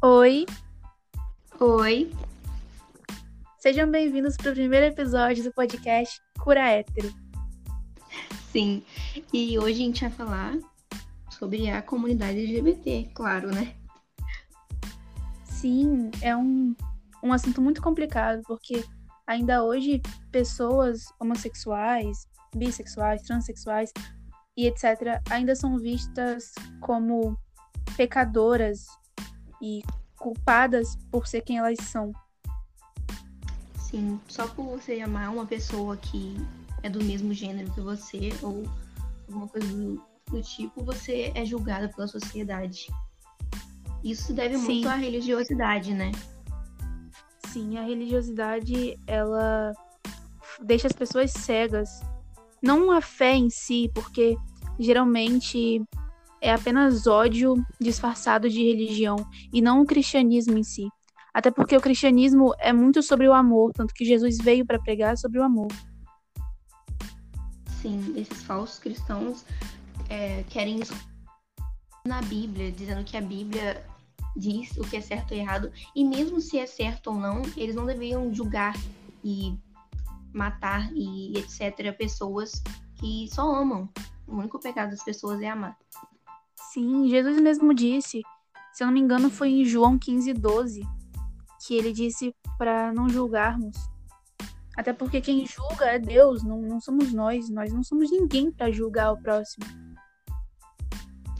Oi, Oi, sejam bem-vindos para o primeiro episódio do podcast Cura Hétero. sim. E hoje a gente vai falar sobre a comunidade LGBT, claro, né? Sim, é um, um assunto muito complicado, porque ainda hoje pessoas homossexuais, bissexuais, transexuais e etc. ainda são vistas como pecadoras e culpadas por ser quem elas são. Sim, só por você amar uma pessoa que é do mesmo gênero que você ou alguma coisa do, do tipo, você é julgada pela sociedade. Isso deve Sim. muito à religiosidade, né? Sim, a religiosidade, ela deixa as pessoas cegas. Não a fé em si, porque geralmente é apenas ódio disfarçado de religião e não o cristianismo em si. Até porque o cristianismo é muito sobre o amor, tanto que Jesus veio para pregar sobre o amor. Sim, esses falsos cristãos é, querem na Bíblia, dizendo que a Bíblia diz o que é certo e errado, e mesmo se é certo ou não, eles não deveriam julgar e matar e etc. pessoas que só amam. O único pecado das pessoas é amar. Sim, Jesus mesmo disse, se eu não me engano, foi em João 15, 12, que ele disse para não julgarmos. Até porque quem julga é Deus, não, não somos nós. Nós não somos ninguém para julgar o próximo.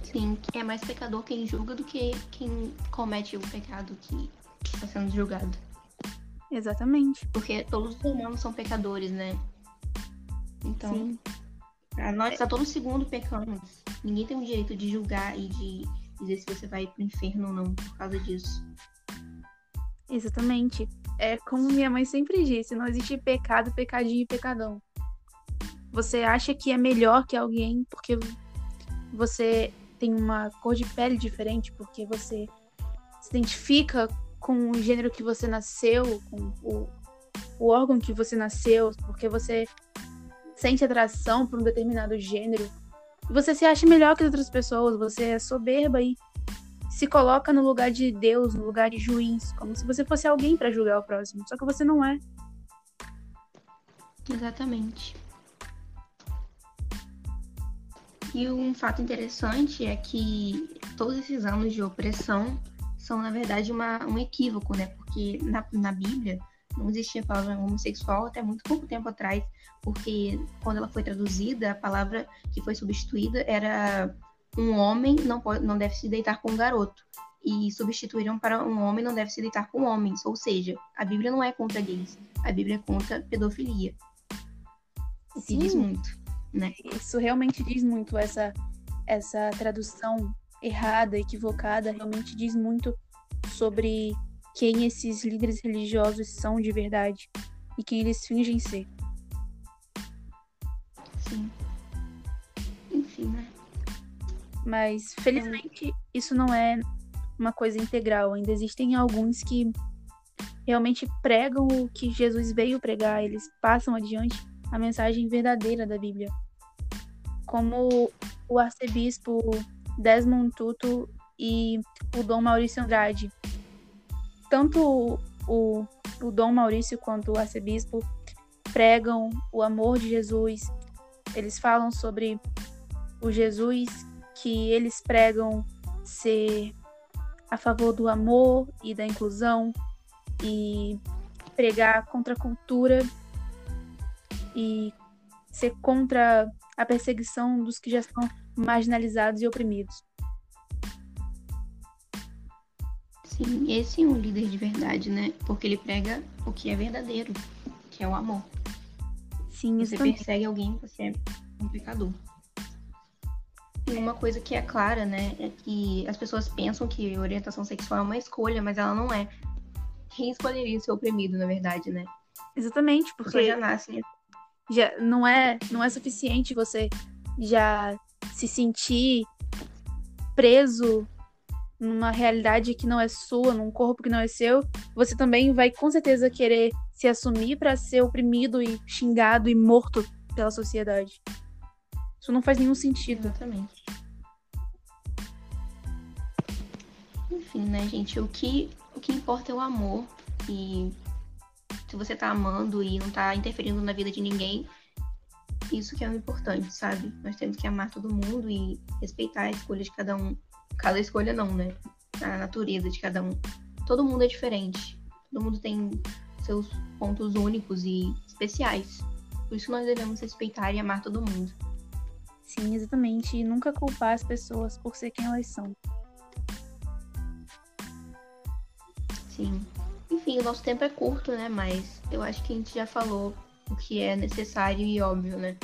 Sim, é mais pecador quem julga do que quem comete o pecado que está sendo julgado. Exatamente. Porque todos os humanos são pecadores, né? Então, Sim. Nós tá todo segundo pecando. Ninguém tem o direito de julgar e de dizer se você vai pro inferno ou não por causa disso. Exatamente. É como minha mãe sempre disse, não existe pecado, pecadinho e pecadão. Você acha que é melhor que alguém porque você tem uma cor de pele diferente, porque você se identifica com o gênero que você nasceu, com o, o órgão que você nasceu, porque você sente atração por um determinado gênero. Você se acha melhor que as outras pessoas, você é soberba e se coloca no lugar de Deus, no lugar de juiz, como se você fosse alguém para julgar o próximo. Só que você não é. Exatamente. E um fato interessante é que todos esses anos de opressão são, na verdade, uma, um equívoco, né? Porque na, na Bíblia não existia a palavra homossexual até muito pouco tempo atrás, porque quando ela foi traduzida, a palavra que foi substituída era um homem não, pode, não deve se deitar com um garoto. E substituíram para um homem não deve se deitar com homens. Ou seja, a Bíblia não é contra gays, a Bíblia é contra pedofilia. O que Sim. diz muito, né? Isso realmente diz muito essa essa tradução errada, equivocada, realmente diz muito sobre quem esses líderes religiosos são de verdade e quem eles fingem ser. Sim. Enfim, né? Mas felizmente isso não é uma coisa integral. Ainda existem alguns que realmente pregam o que Jesus veio pregar, eles passam adiante a mensagem verdadeira da Bíblia. Como o arcebispo Desmond Tutu e o Dom Maurício Andrade. Tanto o, o Dom Maurício quanto o arcebispo pregam o amor de Jesus. Eles falam sobre o Jesus que eles pregam ser a favor do amor e da inclusão e pregar contra a cultura e ser contra a perseguição dos que já são marginalizados e oprimidos. Sim, esse é um líder de verdade, né? Porque ele prega o que é verdadeiro, que é o amor. Sim, isso Você também. persegue alguém, você é um pecador. E uma coisa que é clara, né, é que as pessoas pensam que orientação sexual é uma escolha, mas ela não é. Quem escolheria ser oprimido, na verdade, né? Exatamente, porque já nasce. já não é não é suficiente você já se sentir preso numa realidade que não é sua, num corpo que não é seu, você também vai com certeza querer se assumir para ser oprimido e xingado e morto pela sociedade. Isso não faz nenhum sentido. Exatamente. enfim, né, gente, o que, o que importa é o amor. E se você tá amando e não tá interferindo na vida de ninguém, isso que é o importante, sabe? Nós temos que amar todo mundo e respeitar a escolha de cada um. Cada escolha não, né? A natureza de cada um. Todo mundo é diferente. Todo mundo tem seus pontos únicos e especiais. Por isso nós devemos respeitar e amar todo mundo. Sim, exatamente. E nunca culpar as pessoas por ser quem elas são. Sim. Enfim, o nosso tempo é curto, né? Mas eu acho que a gente já falou o que é necessário e óbvio, né?